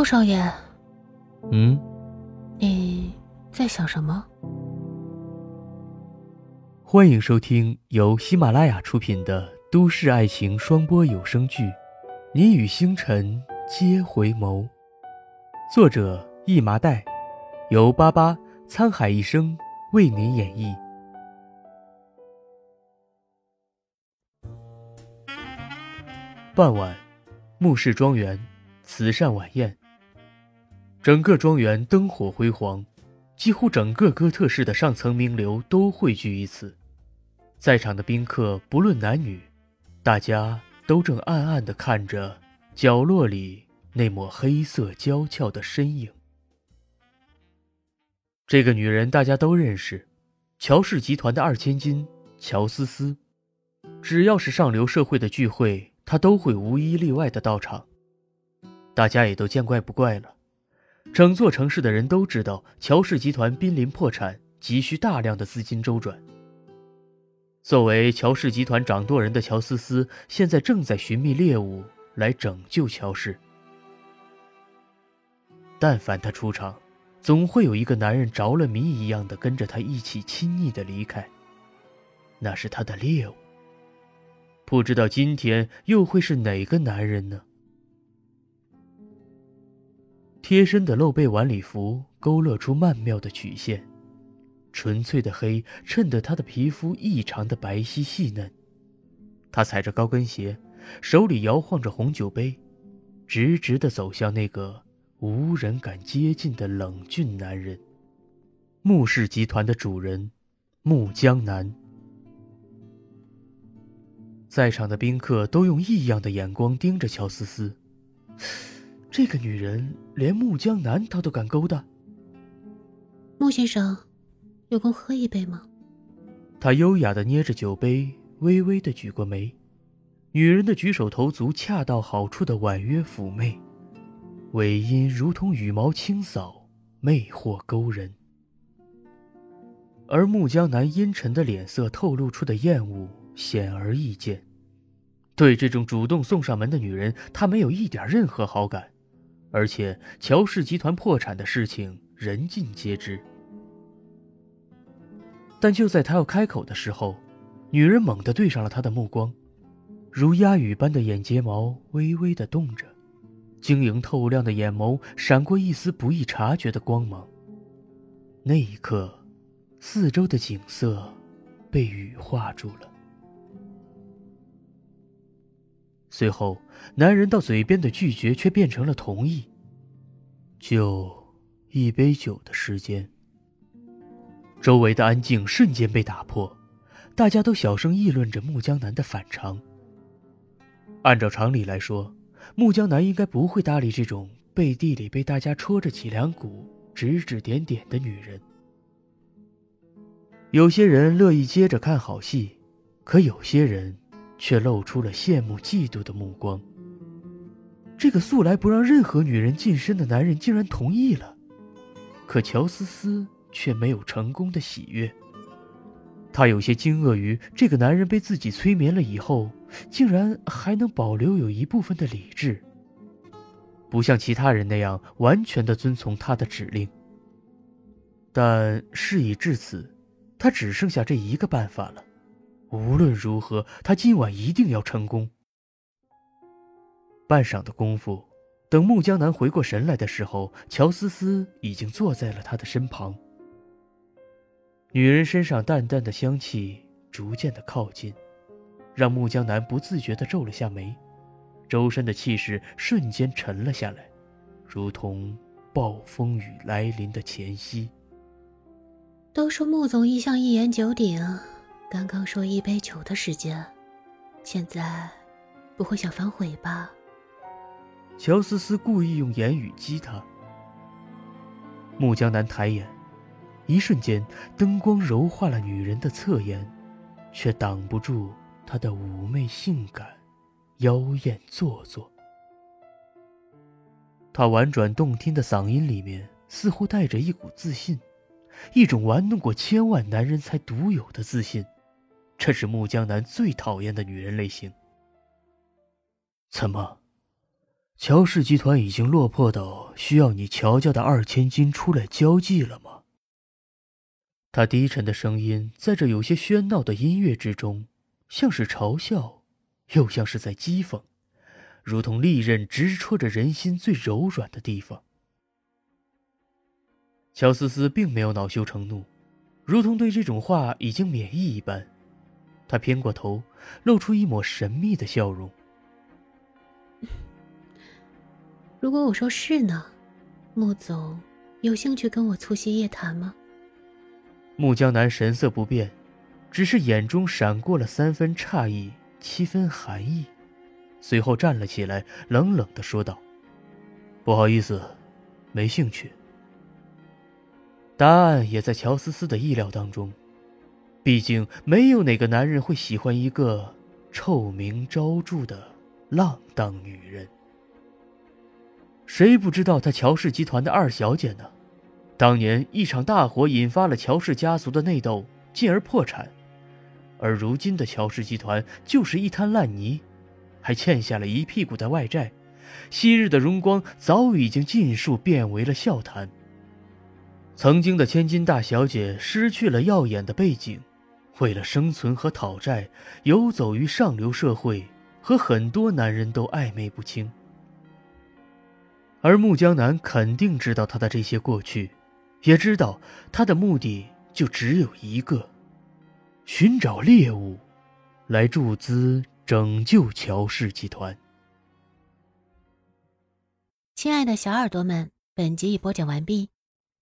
穆少爷，嗯，你在想什么？欢迎收听由喜马拉雅出品的都市爱情双播有声剧《你与星辰皆回眸》，作者一麻袋，由巴巴沧海一声为您演绎。傍晚，穆氏庄园慈善晚宴。整个庄园灯火辉煌，几乎整个哥特市的上层名流都汇聚于此。在场的宾客不论男女，大家都正暗暗地看着角落里那抹黑色娇俏的身影。这个女人大家都认识，乔氏集团的二千金乔思思。只要是上流社会的聚会，她都会无一例外的到场。大家也都见怪不怪了。整座城市的人都知道，乔氏集团濒临破产，急需大量的资金周转。作为乔氏集团掌舵人的乔思思，现在正在寻觅猎物来拯救乔氏。但凡他出场，总会有一个男人着了迷一样的跟着他一起亲昵的离开。那是他的猎物。不知道今天又会是哪个男人呢？贴身的露背晚礼服勾勒出曼妙的曲线，纯粹的黑衬得她的皮肤异常的白皙细嫩。她踩着高跟鞋，手里摇晃着红酒杯，直直的走向那个无人敢接近的冷峻男人——穆氏集团的主人穆江南。在场的宾客都用异样的眼光盯着乔思思。这个女人连穆江南她都敢勾搭。穆先生，有空喝一杯吗？他优雅的捏着酒杯，微微的举过眉。女人的举手投足恰到好处的婉约妩媚，尾音如同羽毛轻扫，魅惑勾人。而穆江南阴沉的脸色透露出的厌恶显而易见。对这种主动送上门的女人，他没有一点任何好感。而且乔氏集团破产的事情人尽皆知，但就在他要开口的时候，女人猛地对上了他的目光，如鸦羽般的眼睫毛微微的动着，晶莹透亮的眼眸闪过一丝不易察觉的光芒。那一刻，四周的景色被羽化住了。随后，男人到嘴边的拒绝却变成了同意。就一杯酒的时间，周围的安静瞬间被打破，大家都小声议论着穆江南的反常。按照常理来说，穆江南应该不会搭理这种背地里被大家戳着脊梁骨、指指点点的女人。有些人乐意接着看好戏，可有些人。却露出了羡慕、嫉妒的目光。这个素来不让任何女人近身的男人竟然同意了，可乔思思却没有成功的喜悦。她有些惊愕于这个男人被自己催眠了以后，竟然还能保留有一部分的理智，不像其他人那样完全的遵从他的指令。但事已至此，他只剩下这一个办法了。无论如何，他今晚一定要成功。半晌的功夫，等穆江南回过神来的时候，乔思思已经坐在了他的身旁。女人身上淡淡的香气逐渐的靠近，让穆江南不自觉的皱了下眉，周身的气势瞬间沉了下来，如同暴风雨来临的前夕。都说穆总一向一言九鼎。刚刚说一杯酒的时间，现在不会想反悔吧？乔思思故意用言语激他。穆江南抬眼，一瞬间，灯光柔化了女人的侧颜，却挡不住她的妩媚性感、妖艳做作。她婉转动听的嗓音里面，似乎带着一股自信，一种玩弄过千万男人才独有的自信。这是穆江南最讨厌的女人类型。怎么，乔氏集团已经落魄到需要你乔家的二千金出来交际了吗？他低沉的声音在这有些喧闹的音乐之中，像是嘲笑，又像是在讥讽，如同利刃直戳着人心最柔软的地方。乔思思并没有恼羞成怒，如同对这种话已经免疫一般，他偏过头，露出一抹神秘的笑容。如果我说是呢，穆总有兴趣跟我促膝夜谈吗？穆江南神色不变，只是眼中闪过了三分诧异，七分寒意，随后站了起来，冷冷的说道：“不好意思，没兴趣。”答案也在乔思思的意料当中，毕竟没有哪个男人会喜欢一个臭名昭著的浪荡女人。谁不知道她乔氏集团的二小姐呢？当年一场大火引发了乔氏家族的内斗，进而破产。而如今的乔氏集团就是一滩烂泥，还欠下了一屁股的外债。昔日的荣光早已经尽数变为了笑谈。曾经的千金大小姐失去了耀眼的背景，为了生存和讨债，游走于上流社会，和很多男人都暧昧不清。而穆江南肯定知道他的这些过去，也知道他的目的就只有一个：寻找猎物，来注资拯救乔氏集团。亲爱的小耳朵们，本集已播讲完毕，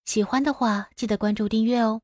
喜欢的话记得关注订阅哦。